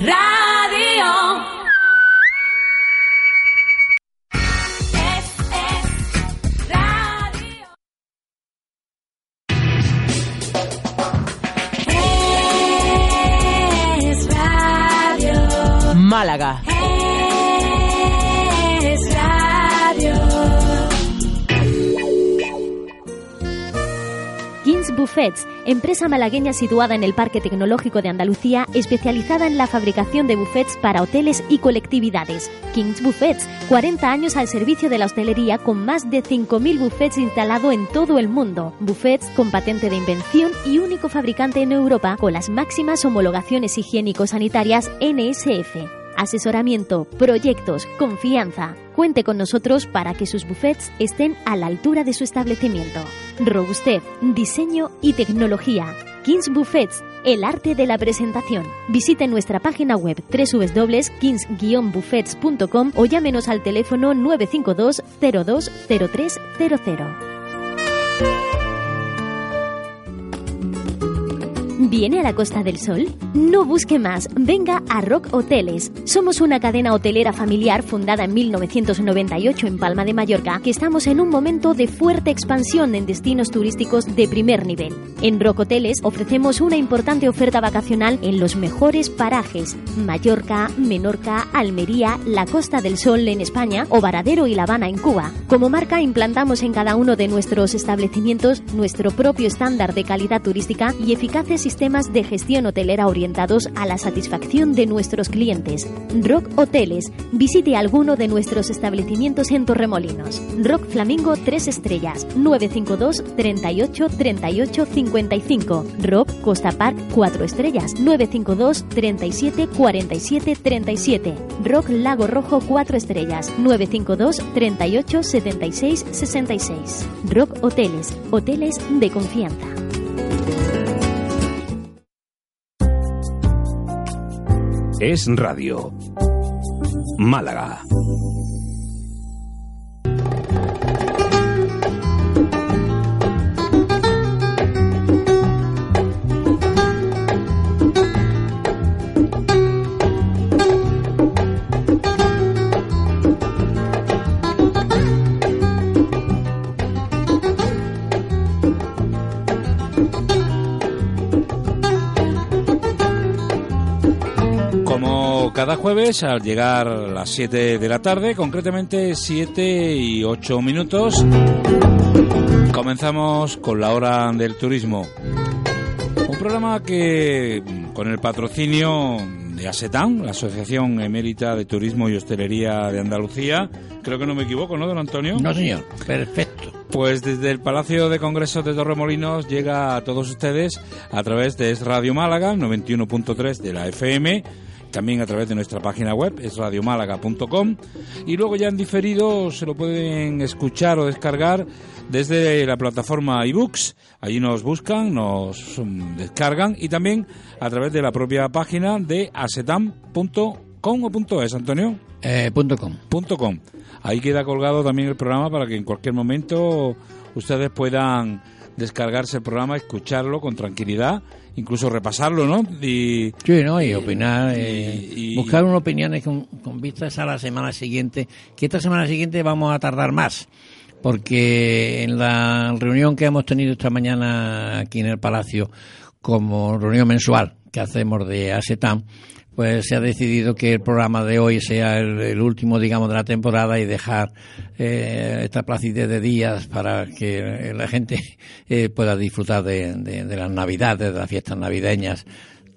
Radio. Buffets, empresa malagueña situada en el Parque Tecnológico de Andalucía, especializada en la fabricación de buffets para hoteles y colectividades. Kings Buffets, 40 años al servicio de la hostelería con más de 5.000 buffets instalados en todo el mundo. Buffets con patente de invención y único fabricante en Europa con las máximas homologaciones higiénico-sanitarias NSF. Asesoramiento, proyectos, confianza. Cuente con nosotros para que sus buffets estén a la altura de su establecimiento. Robustez, diseño y tecnología. Kings Buffets, el arte de la presentación. Visite nuestra página web www.kings-buffets.com o llámenos al teléfono 952 020300. ¿Viene a la Costa del Sol? No busque más, venga a Rock Hoteles. Somos una cadena hotelera familiar fundada en 1998 en Palma de Mallorca, que estamos en un momento de fuerte expansión en destinos turísticos de primer nivel. En Rock Hoteles ofrecemos una importante oferta vacacional en los mejores parajes: Mallorca, Menorca, Almería, la Costa del Sol en España o Varadero y La Habana en Cuba. Como marca implantamos en cada uno de nuestros establecimientos nuestro propio estándar de calidad turística y eficaces sistemas de gestión hotelera orientados a la satisfacción de nuestros clientes. Rock Hoteles. Visite alguno de nuestros establecimientos en Torremolinos. Rock Flamingo 3 estrellas 952 38 38 55. Rock Costa Park 4 estrellas 952 37 47 37. Rock Lago Rojo 4 estrellas 952 38 76 66. Rock Hoteles. Hoteles de confianza. Es Radio. Málaga. Como cada jueves, al llegar a las 7 de la tarde, concretamente 7 y 8 minutos, comenzamos con la hora del turismo. Un programa que, con el patrocinio de ASETAN, la Asociación Emérita de Turismo y Hostelería de Andalucía, creo que no me equivoco, ¿no, don Antonio? No, señor. Perfecto. Pues desde el Palacio de Congresos de Torremolinos llega a todos ustedes a través de Es Radio Málaga, 91.3 de la FM, también a través de nuestra página web, es radiomálaga.com, y luego ya en diferido se lo pueden escuchar o descargar desde la plataforma iBooks, allí nos buscan, nos mm, descargan, y también a través de la propia página de asetam.com o punto .es, Antonio. Eh, punto com. punto com. Ahí queda colgado también el programa para que en cualquier momento ustedes puedan descargarse el programa, escucharlo con tranquilidad, incluso repasarlo, ¿no? Y, Sí, ¿no? Y opinar, eh, y- buscar unas opiniones con, con vistas a la semana siguiente, que esta semana siguiente vamos a tardar más, porque en la reunión que hemos tenido esta mañana aquí en el Palacio, como reunión mensual que hacemos de ASETAM, pues se ha decidido que el programa de hoy sea el, último, digamos, de la temporada y dejar eh, esta placidez de días para que la gente eh, pueda disfrutar de, de- de las navidades, de las fiestas navideñas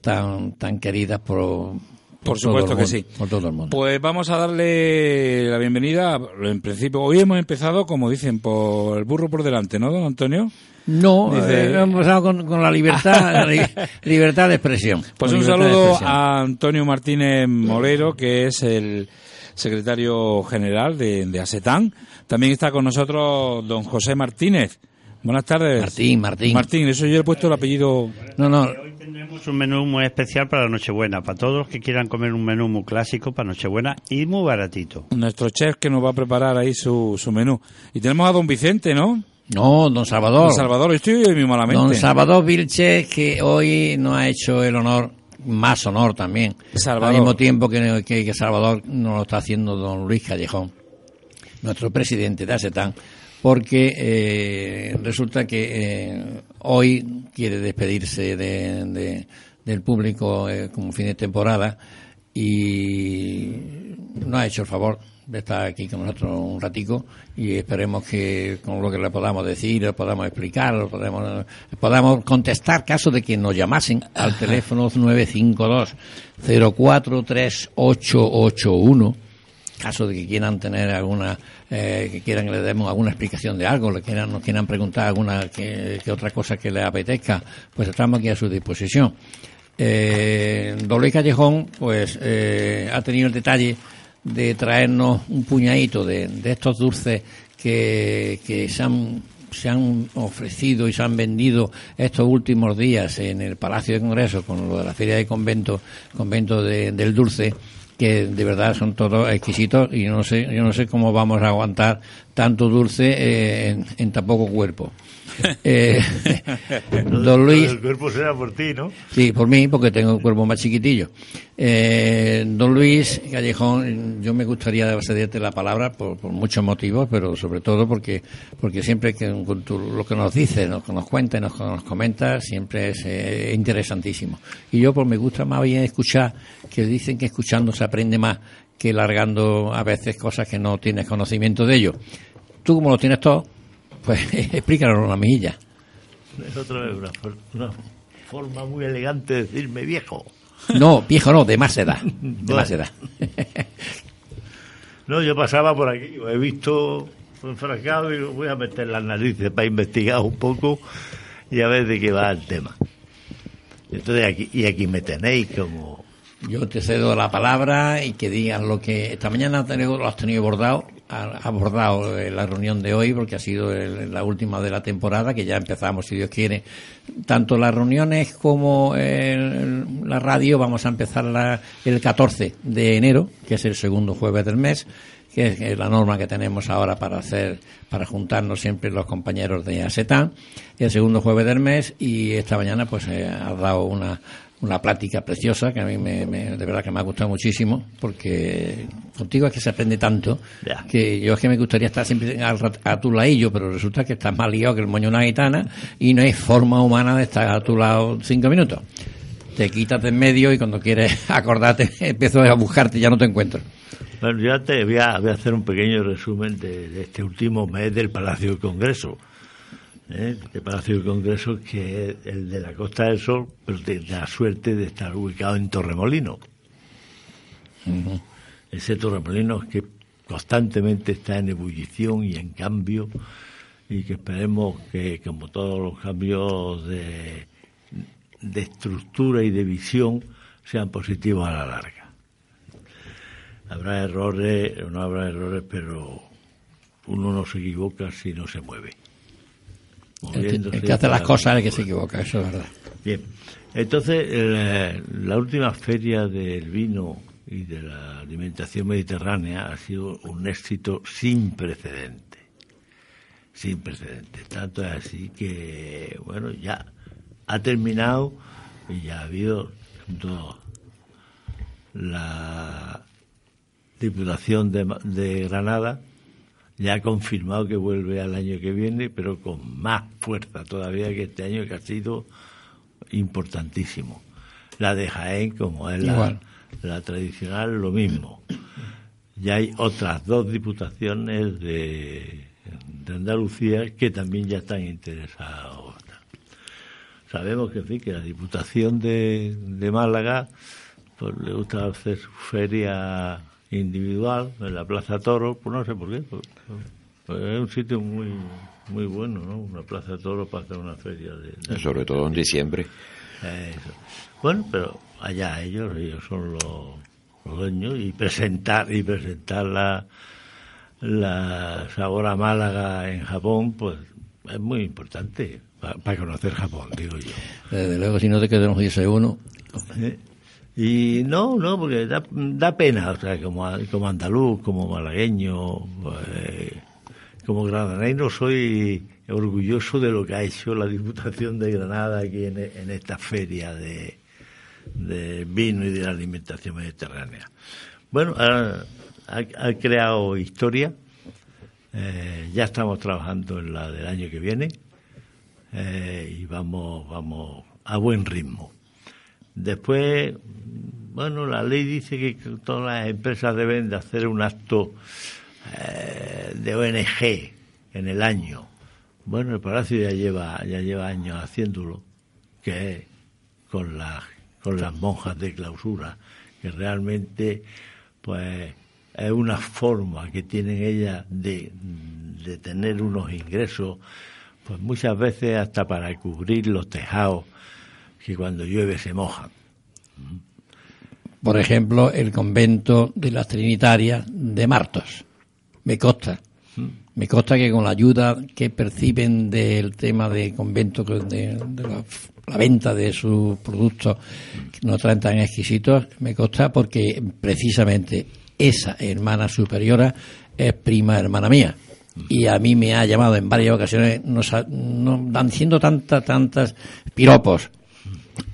tan, tan queridas por, Por supuesto que mundo, sí. Por todo el mundo. Pues vamos a darle la bienvenida. En principio, hoy hemos empezado, como dicen, por el burro por delante, ¿no, don Antonio? no, dice- eh, hemos empezado con, con la libertad, la li- libertad de expresión. Pues un saludo a Antonio Martínez Molero, que es el secretario general de, de ASETAN. También está con nosotros don José Martínez. Buenas tardes. Martín, Martín. Martín, eso yo he puesto el apellido. No, no, Hoy tendremos un menú muy especial para Nochebuena, para todos los que quieran comer un menú muy clásico para Nochebuena y muy baratito. Nuestro chef que nos va a preparar ahí su, su menú. Y tenemos a don Vicente, ¿no? no, don Salvador. Don Salvador, estoy hoy muy malamente. Don Salvador Vilches, que hoy nos ha hecho el honor más honor también. Salvador. Al mismo tiempo que, que, que Salvador nos lo está haciendo don Luis Callejón, nuestro presidente de ASETAN, porque eh, resulta que eh, hoy quiere despedirse de, de- del público eh, como fin de temporada y nos ha hecho el favor de estar aquí con nosotros un ratico y esperemos que con lo que le podamos decir, lo podamos explicar, lo podamos, podamos contestar caso de que nos llamasen al teléfono 952 043881 caso de que quieran tener alguna, eh, que quieran que le demos alguna explicación de algo, le quieran, nos quieran preguntar alguna que, que otra cosa que les apetezca, pues estamos aquí a su disposición. Eh, Luis Callejón, pues eh, ha tenido el detalle de traernos un puñadito de, de estos dulces que, que se han se han ofrecido y se han vendido estos últimos días en el Palacio de Congreso con lo de la Feria de Convento, Convento de- del Dulce, que de verdad son todos exquisitos y no sé, yo no sé cómo vamos a aguantar tanto dulce eh, en, en tan poco cuerpo. Eh, don Luis, El cuerpo será por ti, ¿no? Sí, por mí, porque tengo un cuerpo más chiquitillo. Eh, don Luis Callejón, yo me gustaría cederte la palabra por, por muchos motivos, pero sobre todo porque porque siempre que con tu- lo que nos dice, lo que nos cuenta, y nos, nos comenta, siempre es eh, interesantísimo. Y yo, pues me gusta más bien escuchar, que dicen que escuchando se aprende más que largando a veces cosas que no tienes conocimiento de ello. Tú, como lo tienes todo, pues explícanos una mejilla. Es otra vez una, for- una forma muy elegante de decirme viejo. No, viejo no, de más edad. De más edad. No, yo pasaba por aquí, lo he visto enfrascado y digo, voy a meter las narices para investigar un poco y a ver de qué va el tema. Entonces aquí, y aquí me tenéis como Yo te cedo la palabra y que digas lo que esta mañana lo has tenido abordado, ha- abordado en la reunión de hoy porque ha sido la última de la temporada que ya empezamos si Dios quiere. Tanto las reuniones como el- la radio vamos a empezar la- el 14 de enero, que es el segundo jueves del mes que es eh, la norma que tenemos ahora para hacer, para juntarnos siempre los compañeros de ASETAN, el segundo jueves del mes, y esta mañana pues eh, has dado una, una plática preciosa que a mí me, me- de verdad que me ha gustado muchísimo, porque contigo es que se aprende tanto, Ya. que yo es que me gustaría estar siempre rat- a, tu ladillo, pero resulta que estás más liado que el moño una gitana, y no hay forma humana de estar a tu lado cinco minutos. Te quitas de en medio y cuando quieres acordarte, empiezo a buscarte y ya no te encuentro. Bueno, yo te voy a, voy a hacer un pequeño resumen de, de este último mes del Palacio del Congreso. ¿Eh? El Palacio del Congreso que es el de la Costa del Sol, pero tiene la suerte de estar ubicado en Torremolino. Ese Torremolino que constantemente está en ebullición y en cambio y que esperemos que, como todos los cambios de, de estructura y de visión, sean positivos a la larga habrá errores no habrá errores, pero uno no se equivoca si no se mueve. El que, el que hace las cosas es el que se equivoca, eso es verdad. Bien, entonces el- la última feria del vino y de la alimentación mediterránea ha sido un éxito sin precedente. Sin precedente. Tanto es así que, bueno, ya ha terminado y ya ha habido junto la Diputación de, de Granada ya ha confirmado que vuelve al año que viene, pero con más fuerza todavía que este año que ha sido importantísimo. La de Jaén, como es la, tradicional, lo mismo. Ya hay otras dos diputaciones de, de Andalucía que también ya están interesados. Sabemos que, en fin, que la Diputación de, de Málaga pues, le gusta hacer su feria individual en la Plaza Toro, pues no sé por qué. pues, pues es un sitio muy muy bueno, ¿no? Una Plaza Toro para hacer una feria de... de- Sobre todo en diciembre. eso. Bueno, pero allá ellos, ellos son los, los dueños y presentar y presentar la, la Sabora Málaga en Japón, pues es muy importante para conocer Japón, digo yo. Desde luego, si no te quedas dice uno. ¿eh? Y no, no, porque da, da pena, o sea, como, como andaluz, como malagueño, eh, como granadino, soy orgulloso de lo que ha hecho la Diputación de Granada aquí en, esta feria de, vino y de la alimentación mediterránea. Bueno, ha creado historia. Eh, ya estamos trabajando en la del año que viene eh, y vamos, vamos a buen ritmo. Después, bueno, la ley dice que todas las empresas deben de hacer un acto eh, de ONG en el año. Bueno, el Palacio ya lleva, ya lleva años haciéndolo, que es con las, con las monjas de clausura, que realmente, pues, es una forma que tienen ellas de, de tener unos ingresos, pues muchas veces hasta para cubrir los tejados que cuando llueve se mojan. Por ejemplo, el convento de las Trinitarias de Martos. Me consta. Me consta que con la ayuda que perciben del tema de convento, de, la, venta de sus productos que no traen tan exquisitos, me consta porque precisamente esa hermana superiora es prima hermana mía. Y a mí me ha llamado en varias ocasiones, no, dan siendo tantas, tantas piropos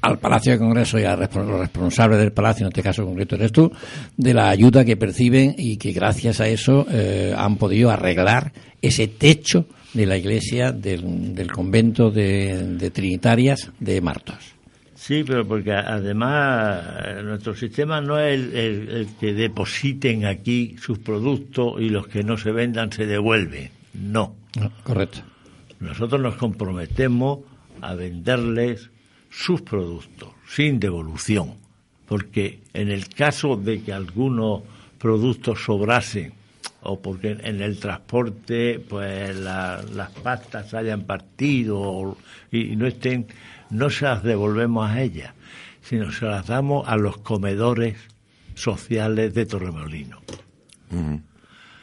al Palacio de Congreso y a los responsables del Palacio, en este caso concreto eres tú, de la ayuda que perciben y que gracias a eso eh, han podido arreglar ese techo de la iglesia del, del convento de, de Trinitarias de Martos. Sí, pero porque además eh, nuestro sistema no es el, el- el que depositen aquí sus productos y los que no se vendan se devuelven. No. No, correcto. Nosotros nos comprometemos a venderles sus productos sin devolución, porque en el caso de que algunos productos sobrasen o porque en el transporte pues la- las pastas hayan partido o- y, y no estén, no se las devolvemos a ellas, sino se las damos a los comedores sociales de Torremolino.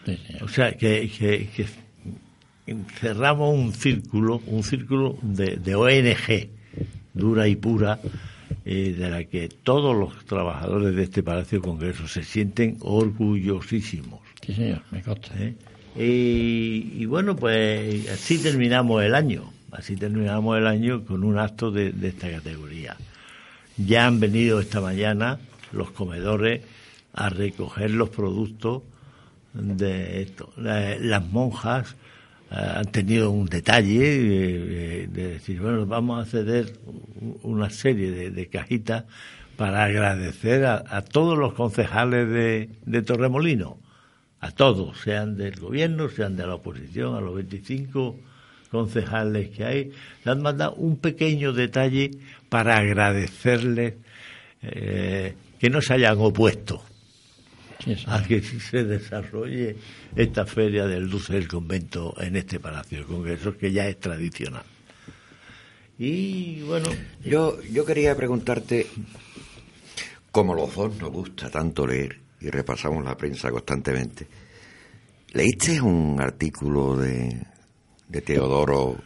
Sí, sí. O sea, que, que- que cerramos un círculo, un círculo de, de ONG dura y pura, eh, de la que todos los trabajadores de este Palacio de Congreso se sienten orgullosísimos. Sí, señor, me consta. ¿eh? Y, y bueno, pues así terminamos el año, así terminamos el año con un acto de, de esta categoría. Ya han venido esta mañana los comedores a recoger los productos de esto. La- Las monjas han tenido un detalle eh, eh, de decir, bueno, vamos a ceder una serie de, cajitas para agradecer a, todos los concejales de, Torremolino, a todos, sean del gobierno, sean de la oposición, a los 25 concejales que hay, le han mandado un pequeño detalle para agradecerles eh, que no se hayan opuesto A que se desarrolle esta feria del dulce del convento en este Palacio de Congresos, que ya es tradicional. Y bueno, Yo, yo quería preguntarte, como los dos nos gusta tanto leer y repasamos la prensa constantemente, ¿leíste un artículo de, de Teodoro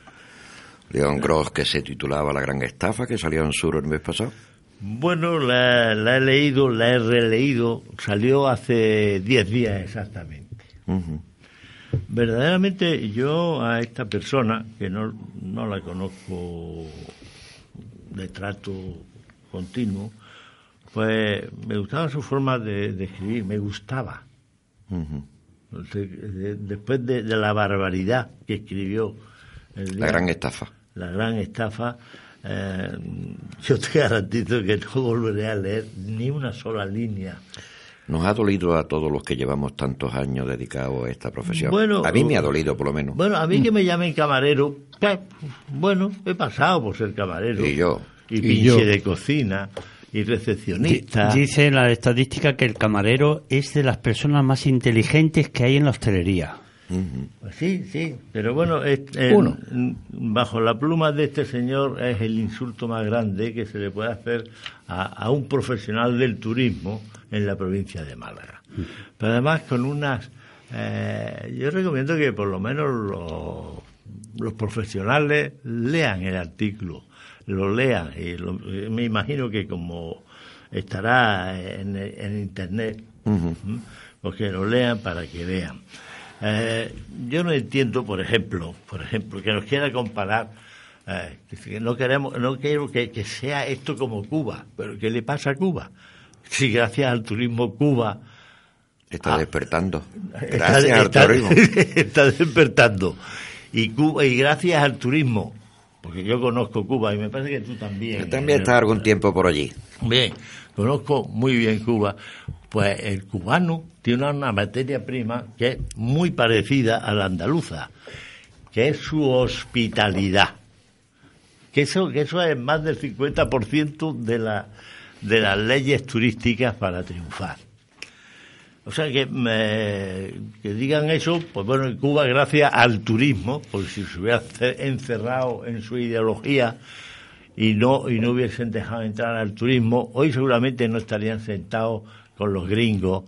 León Gross que se titulaba La gran estafa que salió en Sur el mes pasado? Bueno la, la he leído, la he releído, salió hace 10 días exactamente. Verdaderamente yo a esta persona, que no, no la conozco de trato continuo, pues me gustaba su forma de, de escribir, me gustaba. De- Después de, la barbaridad que escribió el La gran estafa. la gran estafa, eh, yo te garantizo que no volveré a leer ni una sola línea. Nos ha dolido a todos los que llevamos tantos años dedicados a esta profesión. Bueno, a mí me ha dolido, por lo menos. Bueno, a mí que me llamen camarero, pues, bueno, he pasado por ser camarero. Y yo. Y Y pinche yo. de cocina, y recepcionista. Di- Dice la estadística que el camarero es de las personas más inteligentes que hay en la hostelería. Pues sí, sí, pero bueno, eh, Uno. mm, bajo la pluma de este señor es el insulto más grande que se le puede hacer a, a un profesional del turismo en la provincia de Málaga. Pero además con unas... eh, yo recomiendo que por lo menos los, los profesionales lean el artículo, lo lean. Y lo- me imagino que como estará en, en Internet, Ujú. ¿m? pues que lo lean para que vean. Eh, yo no entiendo, por ejemplo, por ejemplo, que nos quiera comparar Eh, que no queremos, no quiero que, que sea esto como Cuba, pero ¿qué le pasa a Cuba? Si gracias al turismo Cuba Está Ah. despertando. está, Gracias al turismo. está despertando. Y Cuba, y gracias al turismo, porque yo conozco Cuba y me parece que tú también. Yo también estaba algún tiempo por allí. Bien, conozco muy bien Cuba. Pues el cubano tiene una materia prima que es muy parecida a la andaluza, que es su hospitalidad. Que eso, que eso es más del 50% de, la, de las leyes turísticas para triunfar. O sea que, me- que digan eso, pues bueno, en Cuba gracias al turismo, porque si se hubiera ce- encerrado en su ideología y no y no hubiesen dejado entrar al turismo, hoy seguramente no estarían sentados con los gringos,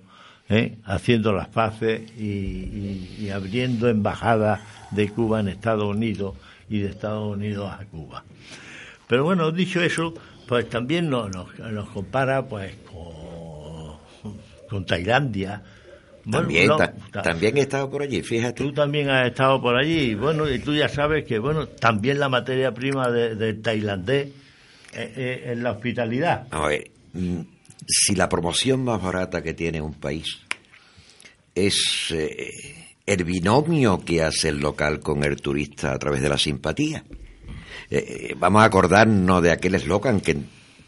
¿eh? haciendo las paces y, y- y abriendo embajadas de Cuba en Estados Unidos y de Estados Unidos a Cuba. Pero bueno, dicho eso, pues también nos, nos, nos compara pues con, con Tailandia. Bueno, También, no, ta- ta- también he estado por allí, fíjate. Tú también has estado por allí, y bueno, y tú ya sabes que, bueno, también la materia prima de- del tailandés eh, eh, es la hospitalidad. A ver, mm, si la promoción más barata que tiene un país es eh, el binomio que hace el local con el turista a través de la simpatía. Eh, eh, vamos a acordarnos de aquel eslogan que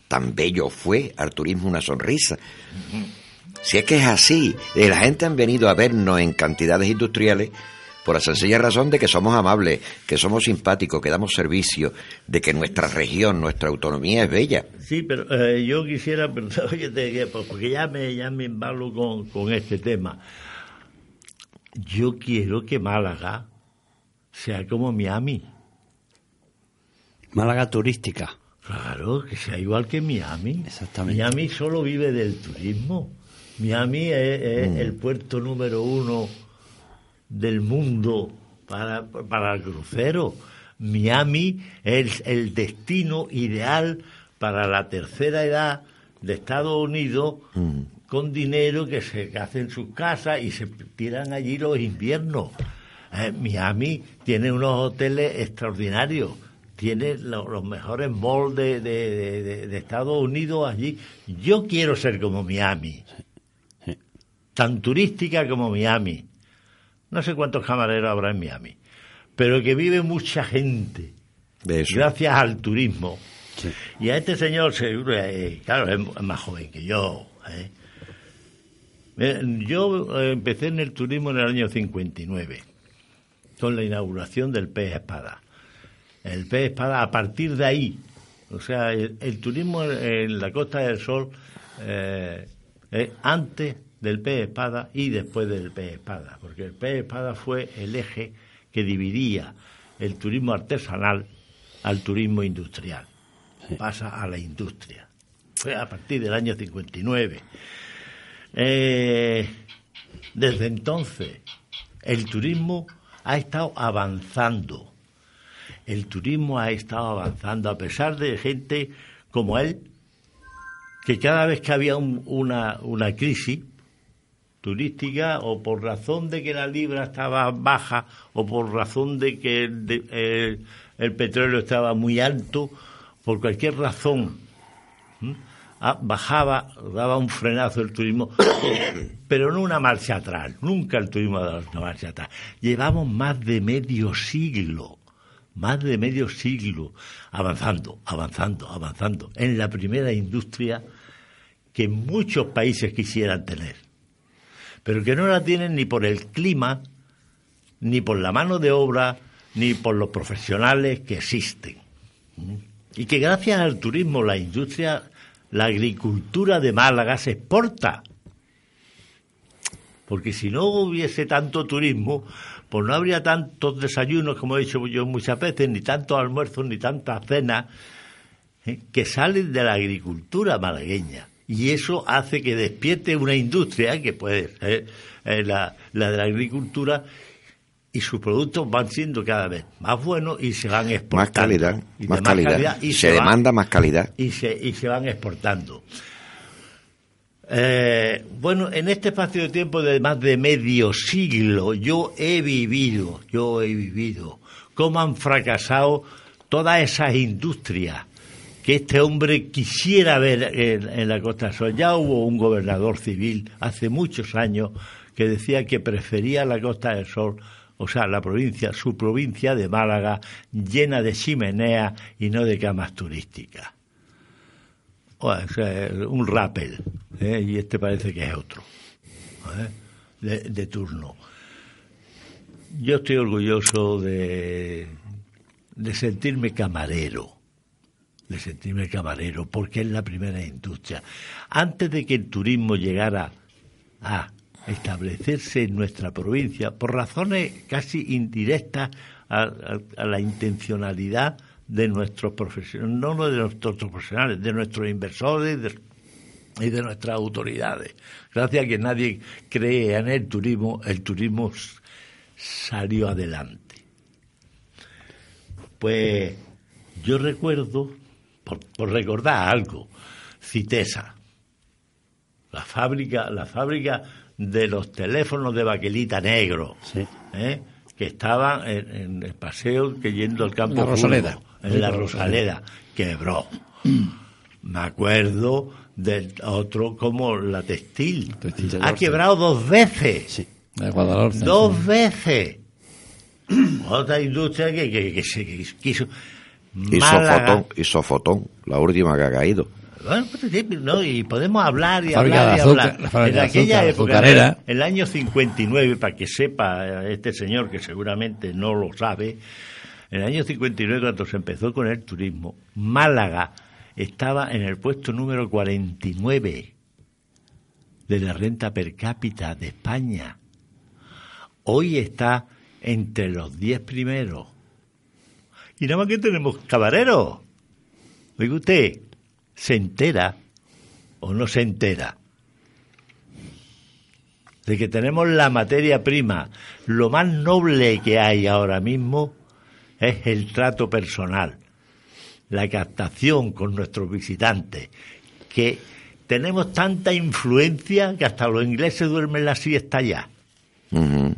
tan bello fue, al turismo una sonrisa. Si es que es así, la gente han venido a vernos en cantidades industriales por la sencilla razón de que somos amables, que somos simpáticos, que damos servicio, de que nuestra región, nuestra autonomía es bella. Sí, pero eh, yo quisiera, pues, porque ya me, ya me embalo con, con este tema. Yo quiero que Málaga sea como Miami. Málaga turística. Claro, que sea igual que Miami. Exactamente. Miami solo vive del turismo. Miami es, es Mm. el puerto número uno del mundo para, para el crucero. Miami es el destino ideal para la tercera edad de Estados Unidos con dinero que se que hacen sus casas y se tiran allí los inviernos. Eh, Miami tiene unos hoteles extraordinarios, tiene lo- los mejores malls de, de- de- de- de Estados Unidos allí. Yo quiero ser como Miami, tan turística como Miami. No sé cuántos camareros habrá en Miami, pero que vive mucha gente De eso. gracias al turismo. Sí. Y a este señor, seguro, eh, claro, es más joven que yo. ¿eh? Eh, Yo eh, empecé en el turismo en el año 59, con la inauguración del pez espada. El pez espada, a partir de ahí, o sea, el, el turismo en, la Costa del Sol, eh, es antes del pez espada y después del pez espada, porque el pez espada fue el eje que dividía el turismo artesanal al turismo industrial. Pasa a la industria. Fue a partir del año 59. Eh, desde entonces, el turismo ha estado avanzando. El turismo ha estado avanzando a pesar de gente como él, que cada vez que había un- una, una crisis turística o por razón de que la libra estaba baja o por razón de que el, de- el- petróleo estaba muy alto, por cualquier razón. Ah, bajaba, daba un frenazo el turismo, pero no una marcha atrás, nunca el turismo ha dado una marcha atrás. Llevamos más de medio siglo, más de medio siglo avanzando, avanzando, avanzando en la primera industria que muchos países quisieran tener, pero que no la tienen ni por el clima, ni por la mano de obra, ni por los profesionales que existen. Y que gracias al turismo, la industria, la agricultura de Málaga se exporta. Porque si no hubiese tanto turismo, pues no habría tantos desayunos, como he dicho yo muchas veces, ni tantos almuerzos, ni tantas cenas, ¿eh? que salen de la agricultura malagueña. Y eso hace que despierte una industria, que puede ser eh, la, la de la agricultura, y sus productos van siendo cada vez más buenos y se van exportando. Más calidad, Y más calidad. y se, demanda más calidad. y se, y se van exportando. Eh, bueno, en este espacio de tiempo de más de medio siglo, yo he vivido, yo he vivido cómo han fracasado todas esas industrias que este hombre quisiera ver en, la Costa del Sol. Ya hubo un gobernador civil hace muchos años que decía que prefería la Costa del Sol, o sea, la provincia, su provincia de Málaga, llena de chimeneas y no de camas turísticas. O sea, un rappel, ¿eh? y este parece que es otro, ¿eh? de, turno. Yo estoy orgulloso de sentirme camarero, de sentirme camarero, porque es la primera industria. Antes de que el turismo llegara a establecerse en nuestra provincia, por razones casi indirectas a, la intencionalidad de nuestros profesionales, no de nuestros profesionales, de nuestros inversores y de nuestras autoridades. Gracias a que nadie cree en el turismo, el turismo salió adelante. Pues yo recuerdo, por, por recordar algo, Citesa, la fábrica, la fábrica de los teléfonos de baquelita negro, Sí. ¿eh? que estaban en, en el paseo que yendo al campo La Rosaleda. Fútbol, en la Rosaleda, quebró. Me acuerdo del otro como la textil. Textil. Ha quebrado dos veces. Sí. Guadalhorce. Dos veces. Otra industria que, que, que se que quiso. Y. Sofotón, y Sofotón, la última que ha caído. Bueno, pues sí, no, y podemos hablar y La hablar y azúcar, hablar. en aquella azúcar, época, azucarera. en el año 59, para que sepa este señor que seguramente no lo sabe, en el año 59 cuando se empezó con el turismo, Málaga estaba en el puesto número 49 de la renta per cápita de España. Hoy está entre los 10 primeros. Y nada más que tenemos camareros. Oiga usted, ¿se entera o no se entera? De que tenemos la materia prima. Lo más noble que hay ahora mismo es el trato personal, la captación con nuestros visitantes, que tenemos tanta influencia que hasta los ingleses duermen la siesta ya. Ujú.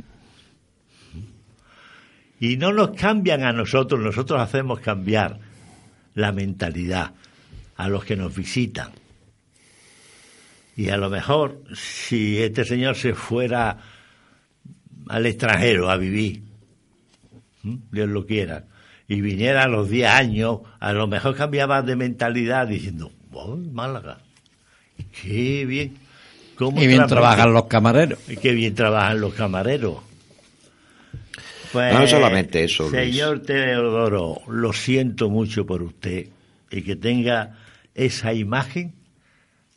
Y no nos cambian a nosotros, nosotros hacemos cambiar la mentalidad a los que nos visitan. Y a lo mejor, si este señor se fuera al extranjero a vivir. Dios lo quiera, y viniera a los 10 años, a lo mejor cambiaba de mentalidad diciendo, ¡Oh, Málaga! ¡Qué bien! ¿Cómo Y bien trabajan los camareros. y qué bien trabajan los camareros. Pues, No solamente eso, Luis. Señor Teodoro, lo siento mucho por usted y que tenga esa imagen.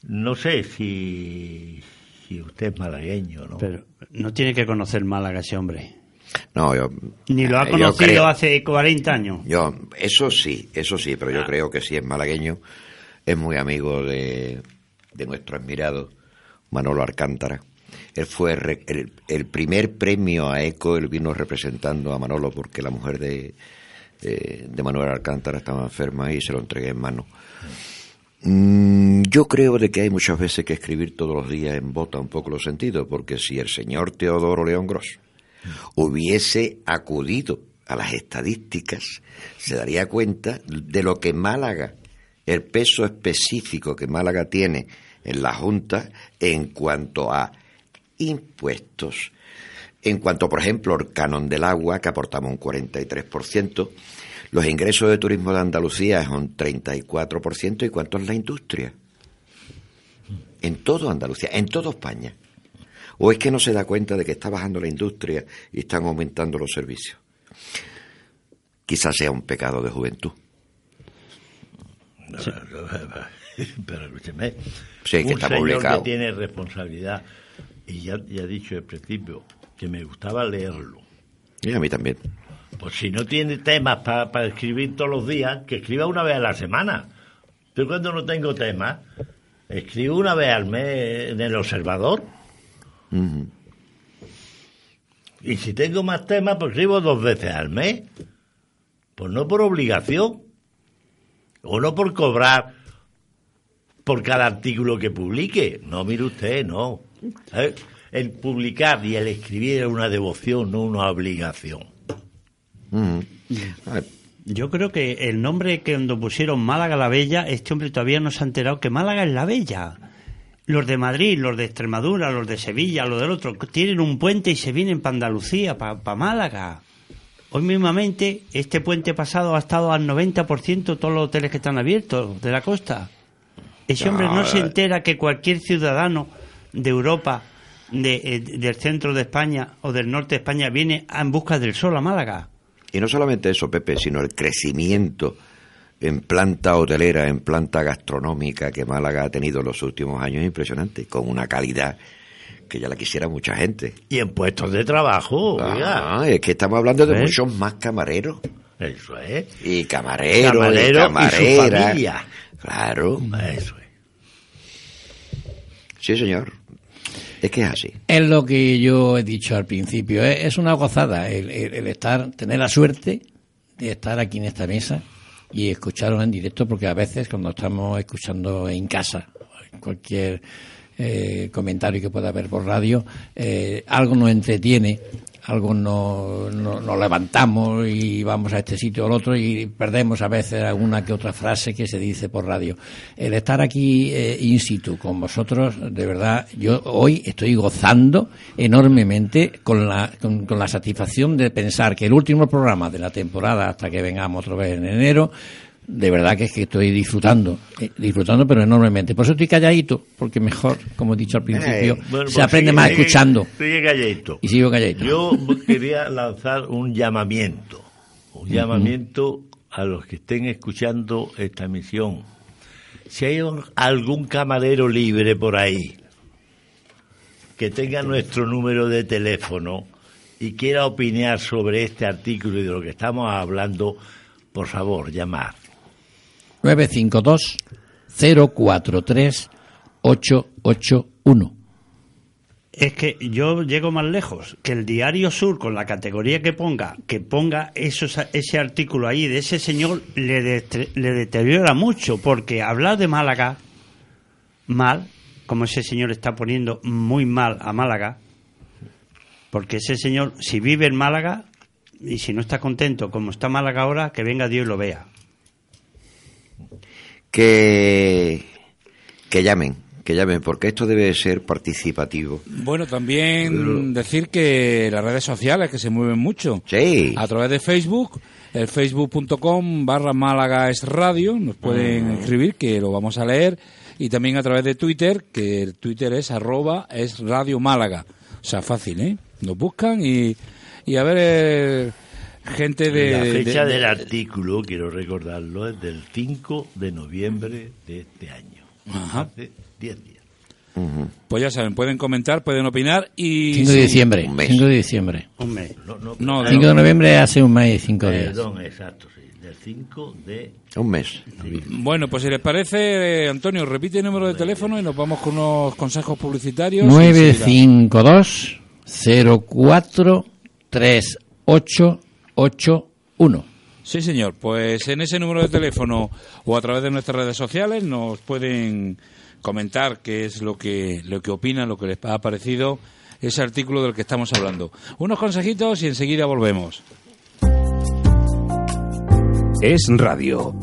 No sé si, si usted es malagueño, ¿no? Pero no tiene que conocer Málaga ese hombre. No, yo, Ni lo ha yo conocido creo- hace 40 años. Yo, eso sí, eso sí, pero Ah. yo creo que si es malagueño, es muy amigo de, de nuestro admirado Manolo Alcántara. Él fue el, primer premio a ECO, él vino representando a Manolo porque la mujer de, de, Manuel Alcántara estaba enferma y se lo entregué en mano. Mm, yo creo de que hay muchas veces que escribir todos los días embota un poco los sentidos, porque si el señor Teodoro León Gross hubiese acudido a las estadísticas, se daría cuenta de lo que Málaga, el peso específico que Málaga tiene en la Junta en cuanto a impuestos, en cuanto, por ejemplo, al canon del agua, que aportamos un 43%, los ingresos de turismo de Andalucía es un 34%, ¿y cuánto es la industria? En todo Andalucía, en toda España. ¿O es que no se da cuenta de que está bajando la industria y están aumentando los servicios? Quizás sea un pecado de juventud. Pero escúcheme, Sí, que un está señor publicado. que tiene responsabilidad, y ya, ya he dicho al principio que me gustaba leerlo. Y a mí también. Pues si no tiene temas para escribir todos los días, que escriba una vez a la semana. Yo cuando no tengo temas, escribo una vez al mes en el observador. Y si tengo más temas, pues escribo dos veces al mes. Pues no por obligación. O no por cobrar por cada artículo que publique. No, mire usted, no. Eh, El publicar y el escribir es una devoción, no una obligación. Ah, Yo creo que el nombre que cuando pusieron Málaga la Bella, este hombre todavía no se ha enterado que Málaga es la Bella. Los de Madrid, los de Extremadura, los de Sevilla, los del otro, tienen un puente y se vienen para Andalucía, para Málaga. Hoy mismamente, este puente pasado ha estado al 90% todos los hoteles que están abiertos de la costa. Ese hombre no se entera que cualquier ciudadano de Europa, de, eh, del centro de España o del norte de España viene en busca del sol a Málaga. Y no solamente eso, Pepe, sino el crecimiento en planta hotelera, en planta gastronómica que Málaga ha tenido en los últimos años es impresionante, con una calidad que ya la quisiera mucha gente. Y en puestos de trabajo. Ah, es que estamos hablando de ¿Eh? muchos más camareros. Eso es. Y camareros, Camarero y y su familia. Claro. Eso es. Sí, señor. Es que es así. Es lo que yo he dicho al principio. Es, es una gozada el, estar, tener la suerte de estar aquí en esta mesa y escucharos en directo, porque a veces cuando estamos escuchando en casa cualquier eh, comentario que pueda haber por radio, eh, algo nos entretiene, algo nos, nos- nos levantamos y vamos a este sitio o al otro y perdemos a veces alguna que otra frase que se dice por radio. El estar aquí eh, in situ con vosotros, de verdad, yo hoy estoy gozando enormemente con la, con, con la satisfacción de pensar que el último programa de la temporada, hasta que vengamos otra vez en enero, de verdad que es que estoy disfrutando, eh, disfrutando pero enormemente. Por eso estoy calladito, porque mejor, como he dicho al principio, Eh, Bueno, se pues aprende sigue- más sigue- escuchando. Sigue calladito. Y sigo calladito. Yo quería lanzar un llamamiento, un llamamiento a los que estén escuchando esta emisión. Si hay un- algún camarero libre por ahí que tenga nuestro número de teléfono y quiera opinar sobre este artículo y de lo que estamos hablando, por favor, llamar. 952 043 881. Es que yo llego más lejos, que el Diario Sur, con la categoría que ponga, que ponga esos, ese artículo ahí de ese señor, le, le deteriora mucho, porque hablar de Málaga mal, como ese señor está poniendo muy mal a Málaga, porque ese señor, si vive en Málaga, y si no está contento como está Málaga ahora, que venga Dios y lo vea. Que, que llamen, que llamen, porque esto debe ser participativo. Bueno, también decir que las redes sociales que se mueven mucho. Sí. A través de Facebook, el facebook.com barra Málaga es radio, nos pueden escribir que lo vamos a leer. Y también a través de Twitter, que el Twitter es arroba es radio Málaga. O sea, fácil, ¿eh? Nos buscan y, y a ver, eh, gente de... la fecha de- del artículo, quiero recordarlo, es del 5 de noviembre de este año. Ajá. Hace 10 días. Pues ya saben, pueden comentar, pueden opinar y... 5 de sí. diciembre. un mes. 5 de diciembre. Un mes. No, no, No, perdón, 5 de noviembre hace un mes y 5 días. Perdón, exacto, sí. Del 5 de Un mes. Bueno, pues si les parece, eh, Antonio, repite el número de teléfono y nos vamos con unos consejos publicitarios. y enseguida. 952 04 3881. Sí, señor. Pues en ese número de teléfono o a través de nuestras redes sociales nos pueden comentar qué es lo que, lo que opinan, lo que les ha parecido ese artículo del que estamos hablando. Unos consejitos y enseguida volvemos. Es radio.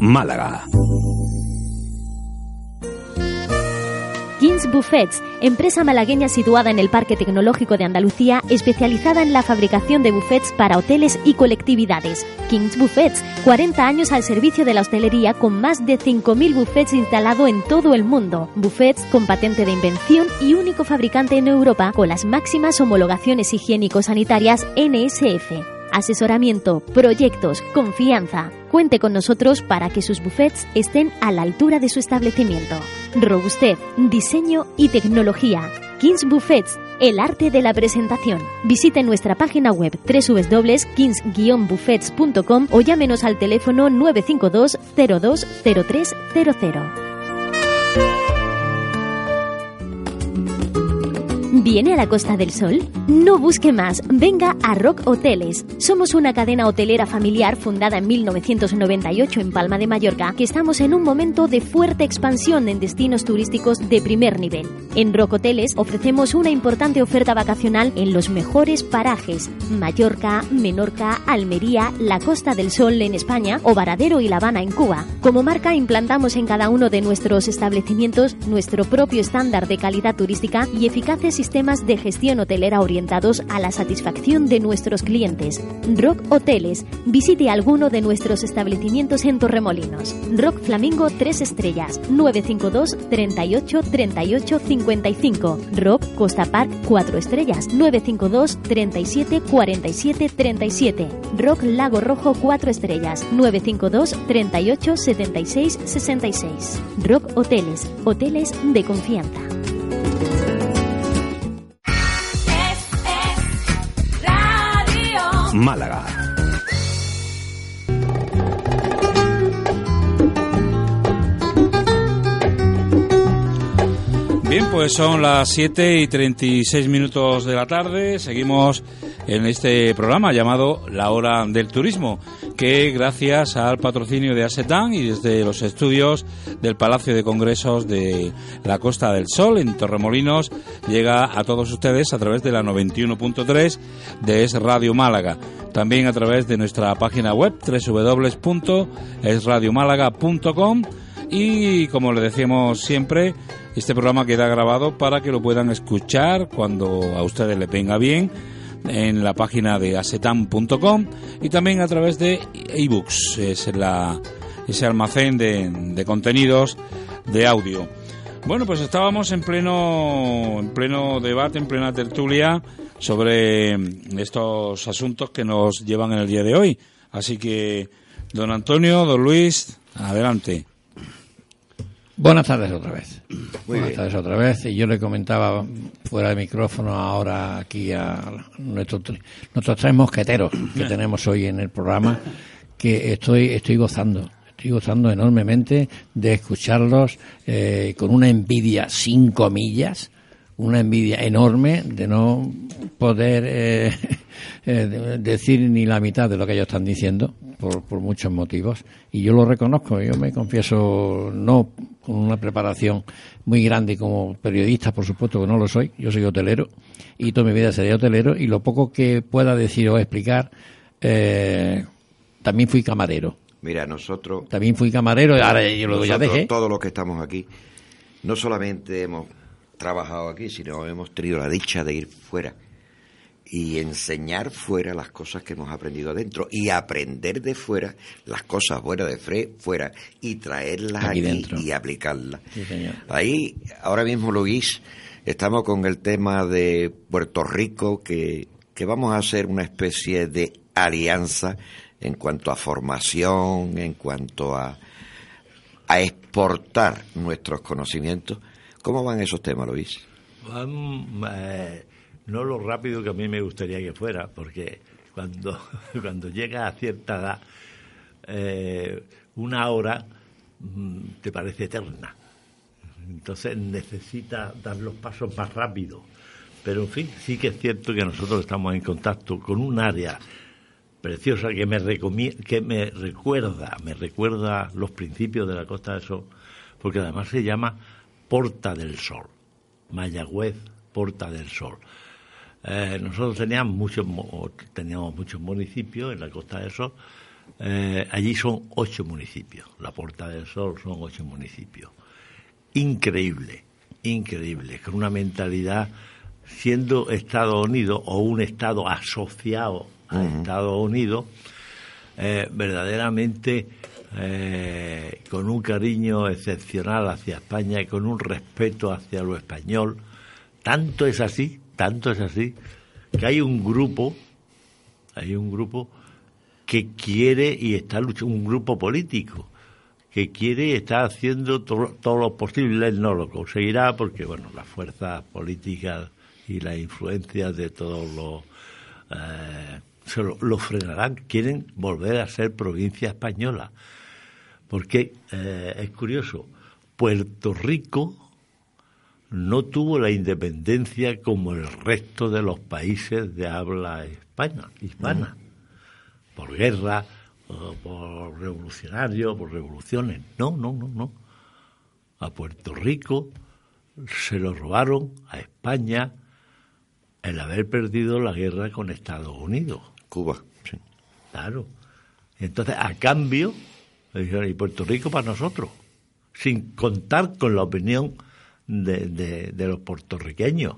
Málaga. Kings Buffets, empresa malagueña situada en el Parque Tecnológico de Andalucía, especializada en la fabricación de buffets para hoteles y colectividades. Kings Buffets, 40 años al servicio de la hostelería con más de 5.000 buffets instalados en todo el mundo. Buffets con patente de invención y único fabricante en Europa con las máximas homologaciones higiénico-sanitarias NSF. Asesoramiento, proyectos, confianza. Cuente con nosotros para que sus buffets estén a la altura de su establecimiento. Robustez, diseño y tecnología. Kings Buffets, el arte de la presentación. Visite nuestra página web www.kings-buffets.com o llámenos al teléfono 952 020300. ¿Viene a la Costa del Sol? No busque más, venga a Rock Hoteles. Somos una cadena hotelera familiar fundada en 1998 en Palma de Mallorca, que estamos en un momento de fuerte expansión en destinos turísticos de primer nivel. En Rock Hoteles ofrecemos una importante oferta vacacional en los mejores parajes: Mallorca, Menorca, Almería, la Costa del Sol en España o Varadero y La Habana en Cuba. Como marca implantamos en cada uno de nuestros establecimientos nuestro propio estándar de calidad turística y eficaces sistemas de gestión hotelera orientados a la satisfacción de nuestros clientes. Rock Hoteles. Visite alguno de nuestros establecimientos en Torremolinos. Rock Flamingo 3 estrellas 952 38 38 55. Rock Costa Park 4 estrellas 952 37 47 37. Rock Lago Rojo 4 estrellas 952 38 76 66. Rock Hoteles. Hoteles de confianza. Málaga. Bien, pues son las 7 y 36 minutos de la tarde. Seguimos en este programa llamado La Hora del Turismo, que gracias al patrocinio de ASETAN y desde los estudios del Palacio de Congresos de la Costa del Sol en Torremolinos llega a todos ustedes a través de la 91.3 de Es Radio Málaga. También a través de nuestra página web www.esradiomálaga.com y como le decíamos siempre, este programa queda grabado para que lo puedan escuchar cuando a ustedes le venga bien en la página de asetam.com y también a través de ebooks, es la, ese almacén de, de contenidos de audio. Bueno, pues estábamos en pleno, en pleno debate, en plena tertulia sobre estos asuntos que nos llevan en el día de hoy. Así que, don Antonio, don Luis, adelante. Buenas tardes otra vez. Buenas bien. tardes otra vez. Y yo le comentaba fuera de micrófono ahora aquí a nuestros, nuestros tres mosqueteros que tenemos hoy en el programa que estoy, estoy gozando. Estoy gozando enormemente de escucharlos eh, con una envidia sin comillas, una envidia enorme de no poder eh, eh, de- decir ni la mitad de lo que ellos están diciendo por, por muchos motivos. Y yo lo reconozco, yo me confieso no con una preparación muy grande como periodista, por supuesto que no lo soy, yo soy hotelero y toda mi vida sería hotelero y lo poco que pueda decir o explicar, eh, también fui camarero. Mira, nosotros, También fui camarero y ahora yo lo ya dejé. todos los que estamos aquí, no solamente hemos trabajado aquí, sino hemos tenido la dicha de ir fuera y enseñar fuera las cosas que hemos aprendido adentro y aprender de fuera las cosas buenas de fre fuera y traerlas Aquí aquí, dentro. y aplicarlas. Sí, señor. Ahí, ahora mismo, Luis, estamos con el tema de Puerto Rico, que, que vamos a hacer una especie de alianza en cuanto a formación, en cuanto a, a exportar nuestros conocimientos. ¿Cómo van esos temas, Luis? Van, eh, no lo rápido que a mí me gustaría que fuera, porque cuando, cuando llegas a cierta edad, eh, una hora mm, te parece eterna. Entonces necesitas dar los pasos más rápido. Pero en fin, sí que es cierto que nosotros estamos en contacto con un área preciosa que me, que me recuerda, me recuerda los principios de la Costa del Sol, porque además se llama Porta del Sol, Mayagüez, Porta del Sol. Eh, nosotros teníamos muchos, mo- teníamos muchos municipios en la Costa del Sol, Eh, allí son ocho municipios, la Porta del Sol son ocho municipios. Increíble, increíble, con una mentalidad siendo Estados Unidos o un Estado asociado a Estados Unidos, eh, verdaderamente eh, con un cariño excepcional hacia España con un respeto hacia lo español. Tanto es así, tanto es así, que hay un grupo, hay un grupo que quiere y está luchando, un grupo político que quiere y está haciendo todo, lo posible, no lo conseguirá porque, bueno, las fuerzas políticas y las influencias de todos los... eh, lo frenarán, quieren volver a ser provincia española. Porque eh, es curioso, Puerto Rico no tuvo la independencia como el resto de los países de habla hispana, hispana por guerra, por revolucionarios, por revoluciones. No, no, no, no. A Puerto Rico se lo robaron a España el haber perdido la guerra con Estados Unidos. Cuba, sí. Claro. Entonces, a cambio, y Puerto Rico para nosotros, sin contar con la opinión de, de- de los puertorriqueños.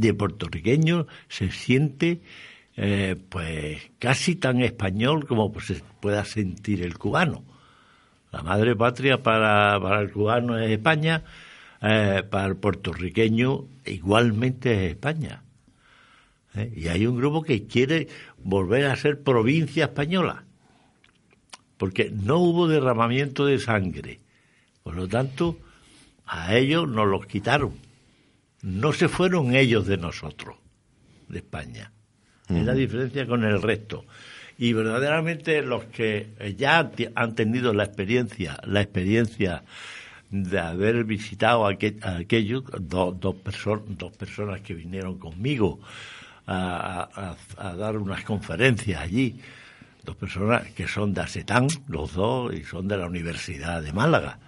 El puertorriqueño se siente, eh, pues, casi tan español como pues, se pueda sentir el cubano. La madre patria para, para el cubano es España, eh, para el puertorriqueño igualmente es España. ¿eh? Y hay un grupo que quiere volver a ser provincia española, porque no hubo derramamiento de sangre. Por lo tanto, a ellos nos los quitaron. No se fueron ellos de nosotros, de España. Es la diferencia con el resto. Y verdaderamente los que ya han tenido la experiencia, la experiencia de haber visitado aquel, a aquellos, do- dos, perso- dos personas que vinieron conmigo a, a- a dar unas conferencias allí, dos personas que son de Asetán, los dos, y son de la Universidad de Málaga.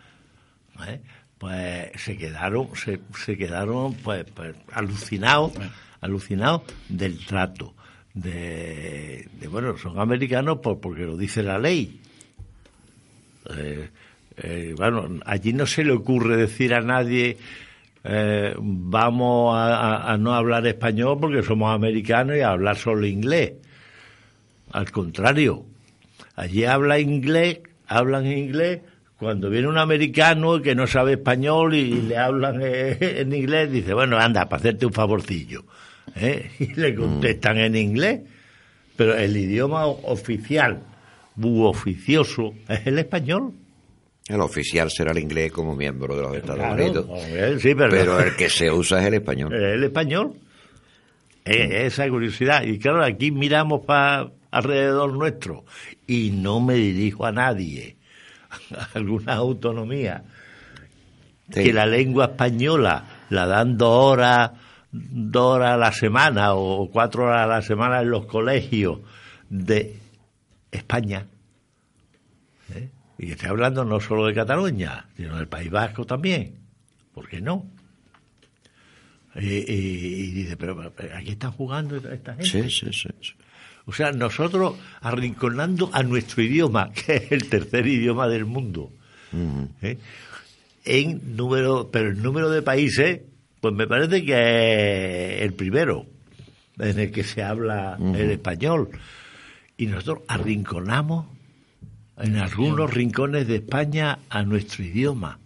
¿eh? Pues se quedaron, se, se quedaron pues, pues, alucinados, alucinados del trato. De, de, bueno, son americanos por, porque lo dice la ley. Eh, eh, bueno, allí no se le ocurre decir a nadie eh, vamos a, a- a no hablar español porque somos americanos y a hablar solo inglés. Al contrario, allí habla inglés, hablan inglés. Cuando viene un americano que no sabe español y, le hablan eh, en inglés, dice, bueno, anda, para hacerte un favorcillo. ¿eh? Y le contestan en inglés. Pero el idioma oficial, u oficioso, es el español. El oficial será el inglés como miembro de los Estados Claro, Unidos. sí, pero, Pero el que se usa es el español. el español. Eh, esa curiosidad. Y claro, aquí miramos para alrededor nuestro y no me dirijo a nadie. Alguna autonomía. Sí. Que la lengua española la dan dos horas, dos horas a la semana o cuatro horas a la semana en los colegios de España. ¿Eh? Y estoy hablando no solo de Cataluña, sino del País Vasco también. ¿Por qué no? Y, y- y dice, pero, pero aquí están jugando esta gente. Sí, sí, sí. O sea, nosotros arrinconando a nuestro idioma, que es el tercer idioma del mundo. ¿eh? En número, pero el número de países, pues me parece que es el primero en el que se habla el español. Y nosotros arrinconamos en algunos rincones de España a nuestro idioma,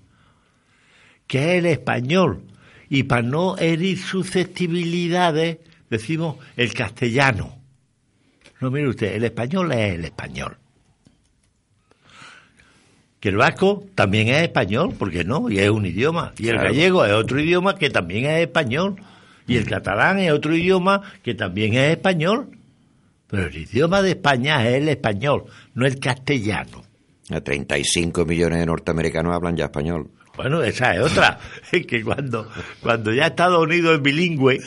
que es el español. Y para no herir susceptibilidades, decimos el castellano. No, mire usted, el español es el español. Que el vasco también es español, ¿por qué no? Y es un idioma. Y el Claro. gallego es otro idioma que también es español. Y el catalán es otro idioma que también es español. Pero el idioma de España es el español, no el castellano. A 35 millones de norteamericanos hablan ya español. Bueno, esa es otra. Es que cuando, cuando ya Estados Unidos es bilingüe,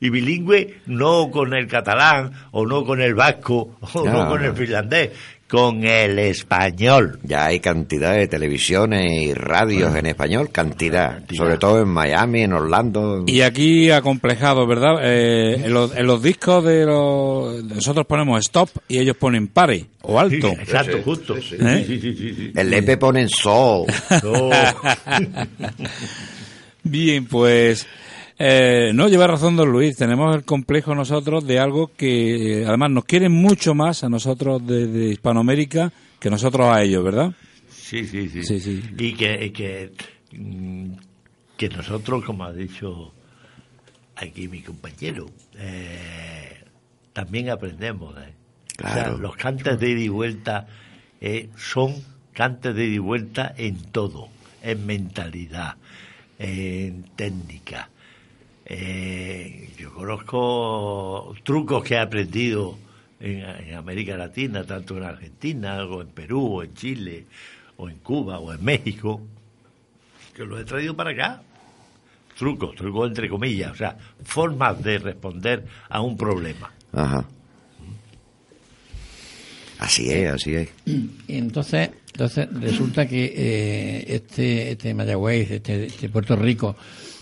y bilingüe no con el catalán, o no con el vasco, o no, No. con el finlandés, con el español. Ya hay cantidad de televisiones y radios en español, cantidad. Sobre todo en Miami, en Orlando. Y aquí acomplejado, ¿verdad? Eh, en, los, en los discos de los... Nosotros ponemos stop y ellos ponen pare o alto. Exacto, sí, justo. sí, sí. ¿Eh? Sí, sí, sí, sí. El Lepe ponen soul. No. Bien, pues... eh, no, lleva razón don Luis. Tenemos el complejo nosotros de algo que además nos quieren mucho más a nosotros de, de Hispanoamérica que nosotros a ellos, ¿verdad? Sí, sí, sí. Sí, sí. Y que, y que, mm, que nosotros, como ha dicho aquí mi compañero, eh, también aprendemos. ¿eh? O sea, Claro. los cantes de ida y vuelta eh, son cantes de ida y vuelta en todo, en mentalidad, en técnica. Eh, yo conozco trucos que he aprendido en, en América Latina, tanto en Argentina, o en Perú, o en Chile, o en Cuba, o en México, que los he traído para acá. trucos, trucos entre comillas, o sea, formas de responder a un problema. Ajá. Así es, así es. Y entonces, entonces resulta que eh, este, este Mayagüez, este, este Puerto Rico,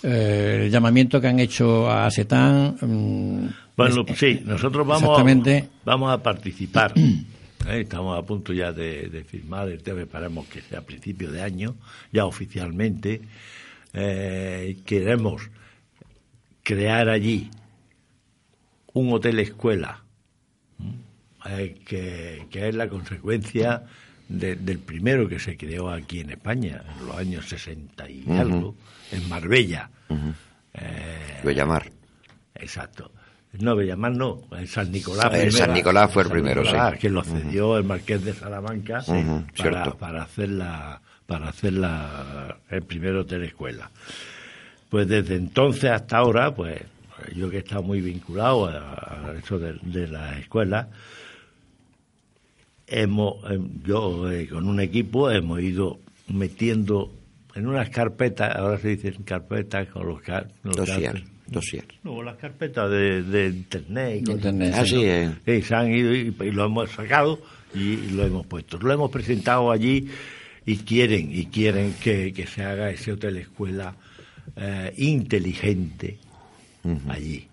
eh, el llamamiento que han hecho a CETAN. mm, Bueno, es- sí, nosotros vamos, a participar. ¿eh? Estamos a punto ya de, de firmar el tema, esperamos que sea a principio de año, ya oficialmente. Eh, queremos crear allí un hotel escuela, eh, que, que es la consecuencia de- del primero que se creó aquí en España, en los años 60 y algo, en Marbella. Eh, Bellamar. Exacto. No, Bellamar no, en San Nicolás. Eh. San Nicolás fue el primero, Nicolás, sí. Que lo cedió el Marqués de Salamanca para, para hacer la para hacer la, el primer hotel escuela. Pues desde entonces hasta ahora, pues yo que he estado muy vinculado a, a eso de, de la escuela, hemos, em, yo eh, con un equipo hemos ido metiendo en unas carpetas, ahora se dicen carpetas con los, car- los Dosier, cartes- dosier. no, las carpetas de, de internet. y cosas Internet, así. Es. Sí, se han ido y, y lo hemos sacado y, lo hemos puesto. Lo hemos presentado allí y quieren y quieren que, que se haga ese hotel escuela eh, inteligente allí.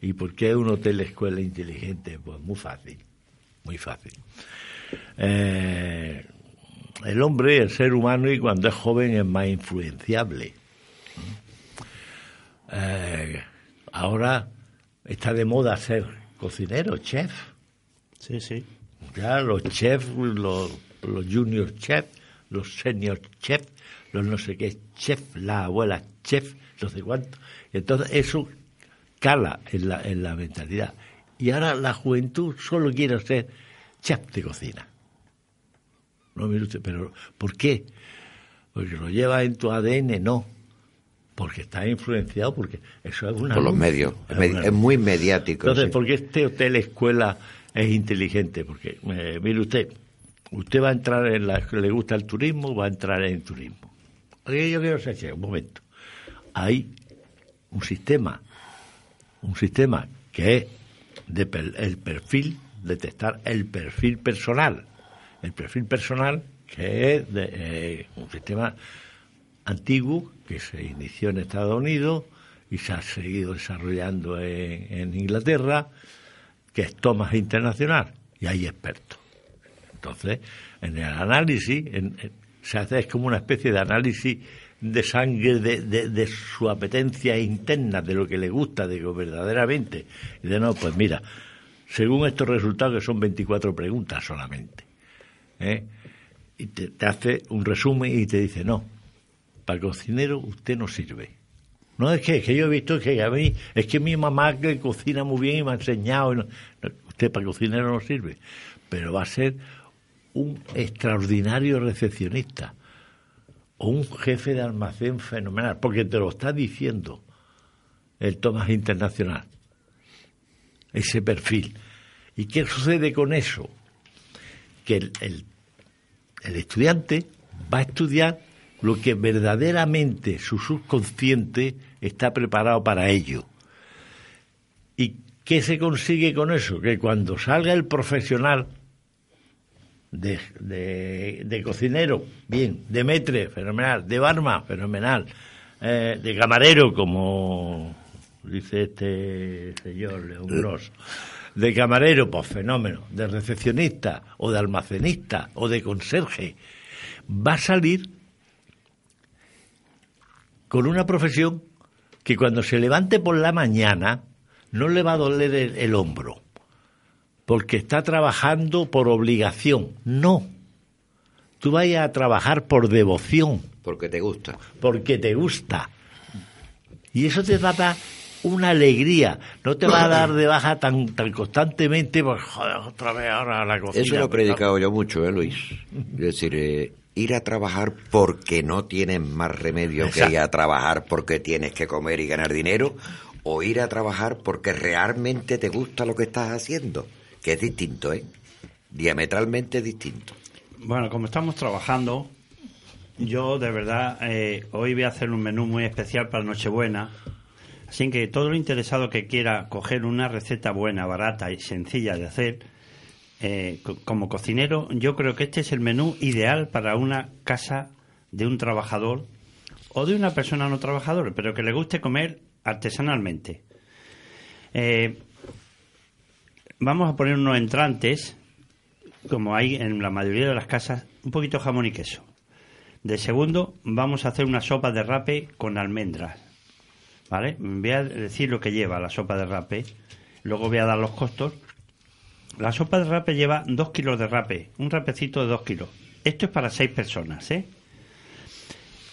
¿Y por qué un hotel escuela inteligente? Pues muy fácil, muy fácil. Eh, el hombre, el ser humano, y cuando es joven es más influenciable. Eh, ahora está de moda ser cocinero, chef. Sí, sí. Ya los chefs, los, los junior chef, los senior chef, los no sé qué chef, la abuela chef, no sé cuánto. Entonces eso cala en la, en la mentalidad. Y ahora la juventud solo quiere ser chef de cocina. No mire usted, pero ¿por qué? Porque lo lleva en tu ADN, no. Porque está influenciado, porque eso es una. Por los medios. Es, med- es muy mediático. entonces, sí. ¿por qué este hotel escuela es inteligente? Porque, eh, mire usted, usted va a entrar en la... le gusta el turismo, va a entrar en turismo. Oye, yo quiero ser un momento. Hay un sistema, un sistema que es de per- el perfil, detectar el perfil personal. El perfil personal que es de, eh, un sistema antiguo que se inició en Estados Unidos y se ha seguido desarrollando en, Inglaterra, que es Thomas Internacional, y hay expertos. Entonces, en el análisis, en- se hace es como una especie de análisis de sangre de, de, de su apetencia interna, de lo que le gusta, de lo verdaderamente. Y de no, pues mira, según estos resultados, son 24 preguntas solamente, ¿eh? y te, hace un resumen y te dice, no, para cocinero usted no sirve. No es que, que yo he visto que a mí, es que mi mamá que cocina muy bien y me ha enseñado, no, usted para cocinero no sirve, pero va a ser un extraordinario recepcionista o un jefe de almacén fenomenal, porque te lo está diciendo el Tomás Internacional, ese perfil. ¿Y qué sucede con eso? Que el, el- estudiante va a estudiar lo que verdaderamente su subconsciente está preparado para ello. ¿Y qué se consigue con eso? Que cuando salga el profesional de, de- de cocinero, bien, de metre, fenomenal, de barma, fenomenal, eh, de camarero, como dice este señor León Gross, de camarero, pues fenómeno, de recepcionista, o de almacenista, o de conserje, va a salir con una profesión que cuando se levante por la mañana no le va a doler el, el hombro, porque está trabajando por obligación. No, tú vayas a trabajar por devoción, Porque te gusta. porque te gusta. Y eso te va a dar una alegría, no te va a dar de baja tan, tan constantemente, pues joder, otra vez ahora a la cocina. Eso lo he pues, predicado yo mucho, ¿eh, Luis? Es decir, eh, ir a trabajar porque no tienes más remedio que ir a trabajar porque tienes que comer y ganar dinero, o ir a trabajar porque realmente te gusta lo que estás haciendo, que es distinto, ¿eh? Diametralmente distinto. Bueno, como estamos trabajando, Yo, de verdad, eh, hoy voy a hacer un menú muy especial para Nochebuena. Así que todo el interesado que quiera coger una receta buena, barata y sencilla de hacer, eh, co- como cocinero, yo creo que este es el menú ideal para una casa de un trabajador o de una persona no trabajadora, pero que le guste comer artesanalmente. Eh, vamos a poner unos entrantes, como hay en la mayoría de las casas, un poquito jamón y queso. De segundo, vamos a hacer una sopa de rape con almendras. ¿Vale? Voy a decir lo que lleva la sopa de rape. Luego voy a dar los costos. La sopa de rape lleva dos kilos de rape. Un rapecito de dos kilos. Esto es para seis personas, ¿eh?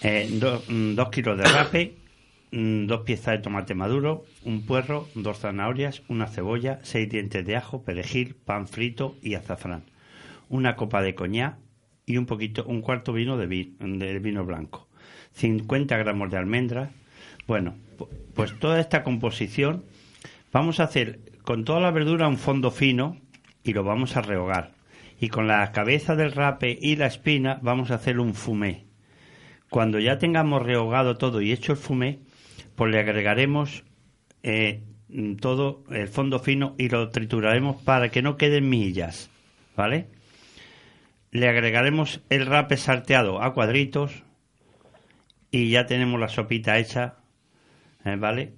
Eh, do- mm, kilos de rape, mm, dos piezas de tomate maduro, un puerro, dos zanahorias, una cebolla, seis dientes de ajo, perejil, pan frito y azafrán. Una copa de coñac y un poquito, un cuarto vino de, vi- de vino blanco. 50 gramos de almendras. Bueno, pues toda esta composición vamos a hacer con toda la verdura un fondo fino y lo vamos a rehogar. Y con la cabeza del rape y la espina vamos a hacer un fumé. Cuando ya tengamos rehogado todo y hecho el fumé, pues le agregaremos eh, todo el fondo fino y lo trituraremos para que no queden mihillas, ¿vale? Le agregaremos el rape salteado a cuadritos y ya tenemos la sopita hecha, ¿vale?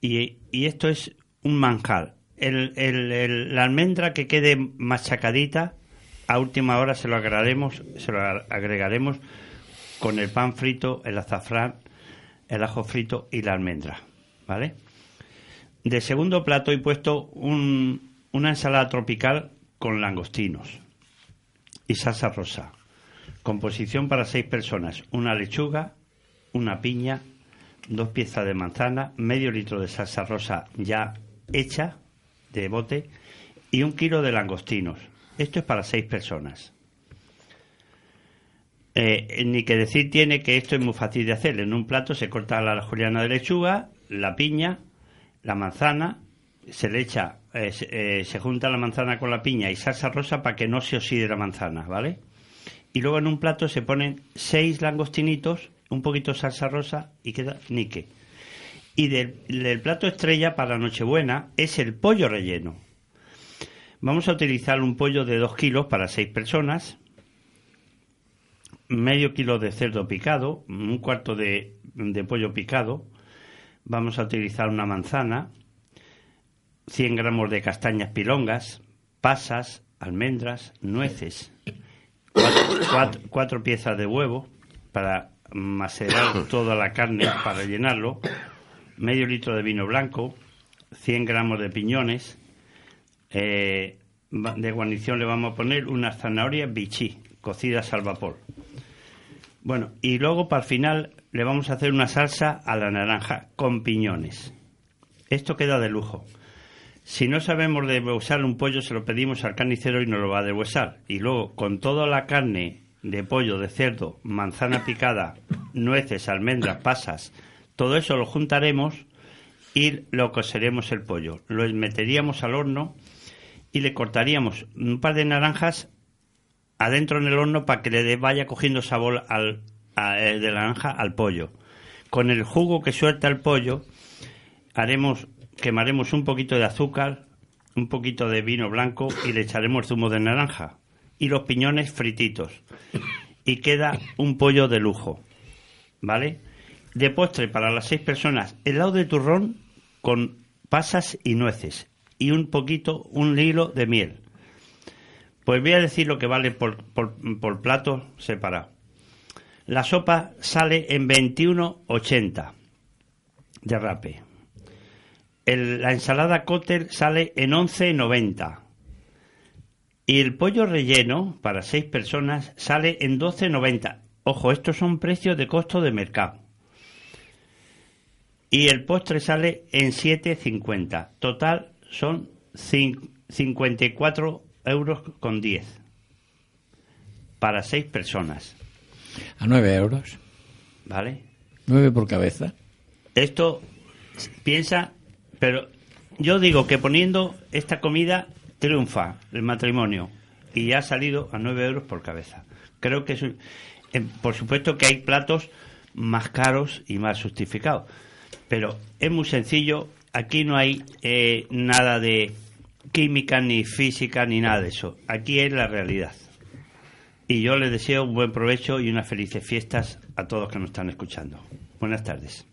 Y, y esto es un manjar. El- el- la almendra que quede machacadita, a última hora se lo agregaremos, se lo agregaremos con el pan frito, el azafrán, el ajo frito y la almendra, ¿vale? De segundo plato he puesto un- una ensalada tropical con langostinos y salsa rosa. Composición para seis personas: una lechuga, una piña, dos piezas de manzana, medio litro de salsa rosa ya hecha de bote y un kilo de langostinos. Esto es para seis personas. Eh, ni que decir tiene que esto es muy fácil de hacer. En un plato se corta la juliana de lechuga, la piña, la manzana, se le echa, eh, se, eh, se junta la manzana con la piña y salsa rosa para que no se oxide la manzana, ¿vale? Y luego en un plato se ponen seis langostinitos, un poquito de salsa rosa y queda nique. Y del, plato estrella para Nochebuena es el pollo relleno. Vamos a utilizar un pollo de dos kilos para seis personas, medio kilo de cerdo picado, un cuarto de, de pollo picado, vamos a utilizar una manzana, 100 gramos de castañas pilongas, pasas, almendras, nueces, cuatro- cuatro piezas de huevo para macerar toda la carne para rellenarlo, medio litro de vino blanco, 100 gramos de piñones, eh, de guarnición le vamos a poner unas zanahorias bichí, cocidas al vapor. Bueno, y luego para el final le vamos a hacer una salsa a la naranja con piñones. Esto queda de lujo. Si no sabemos deshuesar un pollo, se lo pedimos al carnicero y nos lo va a deshuesar. Y luego, con toda la carne de pollo, de cerdo, manzana picada, nueces, almendras, pasas, todo eso lo juntaremos y lo coseremos el pollo. Lo meteríamos al horno y le cortaríamos un par de naranjas adentro en el horno para que le vaya cogiendo sabor al, a- eh, de naranja al pollo. Con el jugo que suelta el pollo, haremos, quemaremos un poquito de azúcar, un poquito de vino blanco y le echaremos zumo de naranja y los piñones frititos. Y queda un pollo de lujo. ¿Vale? De postre para las seis personas, helado de turrón con pasas y nueces y un poquito, un hilo de miel. Pues voy a decir lo que vale por, por, plato separado. La sopa sale en 21,80 de rape. La ensalada cóctel sale en 11,90. Y el pollo relleno para seis personas sale en 12,90. Ojo, estos son precios de costo de mercado. Y el postre sale en 7,50. Total son cin- 54 euros con 10. Para seis personas. A 9 euros. ¿Vale? 9 por cabeza. Esto piensa, pero yo digo que poniendo esta comida triunfa el matrimonio y ha salido a 9 euros por cabeza. Creo que es un- eh, por supuesto que hay platos más caros y más justificados, pero es muy sencillo. Aquí no hay eh, nada de química ni física ni nada de eso. Aquí es la realidad. Y yo les deseo un buen provecho y unas felices fiestas a todos que nos están escuchando. Buenas tardes.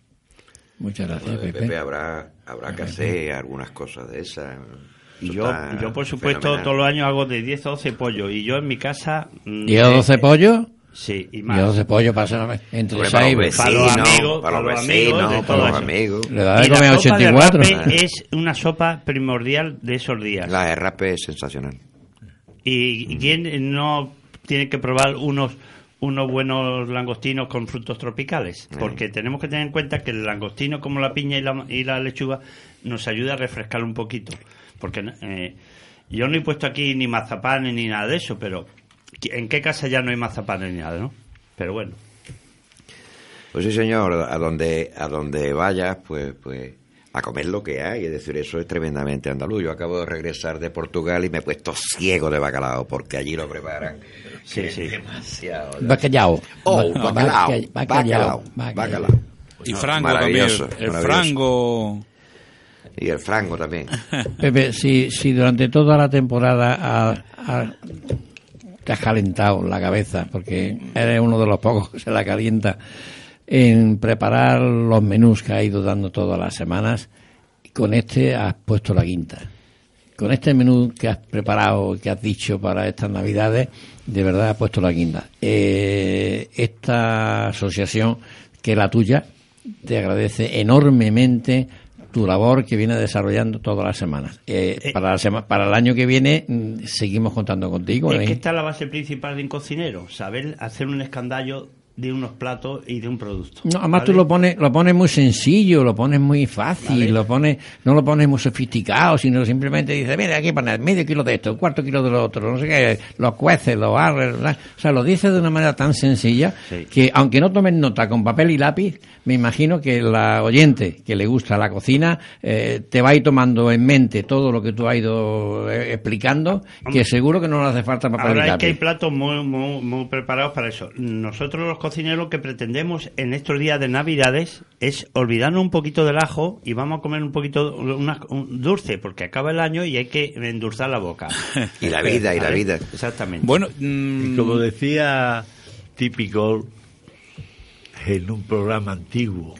Muchas gracias, Pepe, Pepe. habrá, habrá que hacer algunas cosas de esas. Y yo, está yo, por supuesto, fenomenal. todos los años hago de 10 a 12 pollos. Y yo en mi casa. mm, ¿Y a 12 eh, pollos? Sí, y Y más. a 12 pollos pasa entre Hombre, para 6 los Para los vecinos, amigos, para los para los amigos, vecinos, de para los amigos. Le da de Y la comer a sopa de 84. rape es una sopa primordial de esos días. La de rape es sensacional. Y, y quién no tiene que probar unos unos buenos langostinos con frutos tropicales, porque tenemos que tener en cuenta que el langostino como la piña y la, y la lechuga nos ayuda a refrescar un poquito, porque eh, yo no he puesto aquí ni mazapanes ni nada de eso, pero ¿en qué casa ya no hay mazapanes ni nada, no? Pero bueno, Pues sí, señor, a donde, a donde vayas, pues, pues, a comer lo que hay. Es decir, eso es tremendamente andaluz. Yo acabo de regresar de Portugal y me he puesto ciego de bacalao, porque allí lo preparan. Sí, sí. Demasiado. Bacallao. Oh, Ba- bacalao. baca- Bacalao. bacallao. Bacalao. Y frango también. El frango. Y el frango también. Pepe, si, si durante toda la temporada ha- te has calentado la cabeza, porque eres uno de los pocos que se la calienta, en preparar los menús que ha ido dando todas las semanas, con este has puesto la quinta. Con este menú que has preparado, que has dicho para estas navidades, de verdad has puesto la quinta. Eh, esta asociación, que es la tuya, te agradece enormemente tu labor que viene desarrollando todas las semanas. Eh, Eh. para, la sema- para el año que viene mm, seguimos contando contigo. es ¿eh? que esta es la base principal de un cocinero, saber hacer un escandallo de unos platos y de un producto. No, además ¿vale? tú lo pones, lo pones muy sencillo, lo pones muy fácil, Vale. lo pones, no lo pones muy sofisticado, sino simplemente dices, mira, aquí poner medio kilo de esto, un cuarto kilo de lo otro, no sé qué, lo cueces, lo barres, o sea, lo dices de una manera tan sencilla Sí. que aunque no tomes nota con papel y lápiz, me imagino que la oyente que le gusta la cocina eh, te va a ir tomando en mente todo lo que tú has ido eh, explicando, que seguro que no le hace falta papel Ahora y es que hay lápiz. platos muy, muy, muy preparados para eso. Nosotros los cocineros lo que pretendemos en estos días de Navidades es olvidarnos un poquito del ajo y vamos a comer un poquito una- un dulce, porque acaba el año y hay que endulzar la boca. Y la vida, y la vida. Exactamente. Bueno, Y mm, como decía Típico en un programa antiguo,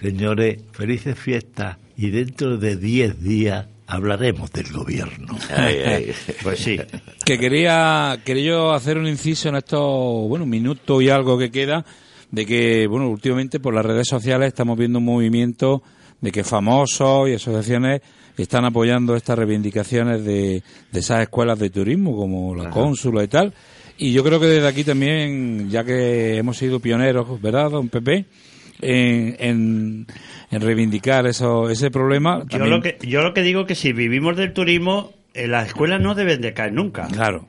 señores, felices fiestas y dentro de 10 días hablaremos del gobierno. Ay, ay. pues sí. que quería, quería yo hacer un inciso en estos, bueno, minutos y algo que queda, de que, bueno, últimamente por las redes sociales estamos viendo un movimiento de que famosos y asociaciones están apoyando estas reivindicaciones de, de esas escuelas de turismo, como la cónsula y tal. Y yo creo que desde aquí también, ya que hemos sido pioneros, ¿verdad, don Pepe? En, en, en reivindicar eso, ese problema. Yo lo, que, yo lo que digo que si vivimos del turismo, eh, las escuelas no deben de caer nunca. Claro.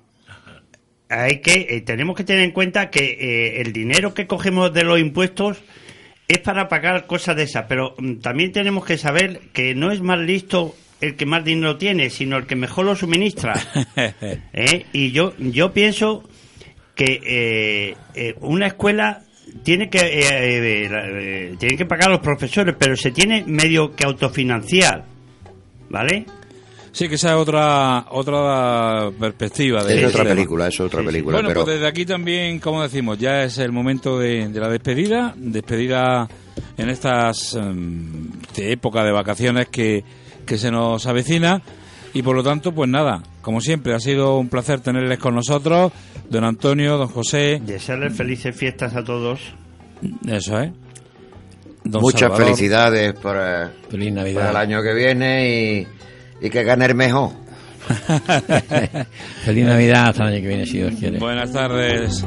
hay que eh, tenemos que tener en cuenta que eh, el dinero que cogemos de los impuestos es para pagar cosas de esas, pero mm, también tenemos que saber que no es más listo el que más dinero tiene, sino el que mejor lo suministra. Y yo yo pienso que una escuela tiene que eh, eh, la- eh, tiene que pagar a los profesores, pero se tiene medio que autofinanciar, ¿vale? Sí, que esa es otra otra perspectiva. De Es otra tema. película, es otra película. Bueno, pero pues desde aquí también, como decimos, ya es el momento de, de la despedida, despedida en estas em, de época de vacaciones que, que se nos avecina y por lo tanto, pues nada, como siempre, ha sido un placer tenerles con nosotros, don Antonio, don José, Desearles felices fiestas a todos. eso es. Don muchas Salvador. felicidades para, Feliz para el Navidad. año que viene y, y que gane el mejor. Feliz Navidad hasta el año que viene, si Dios quiere. Buenas tardes.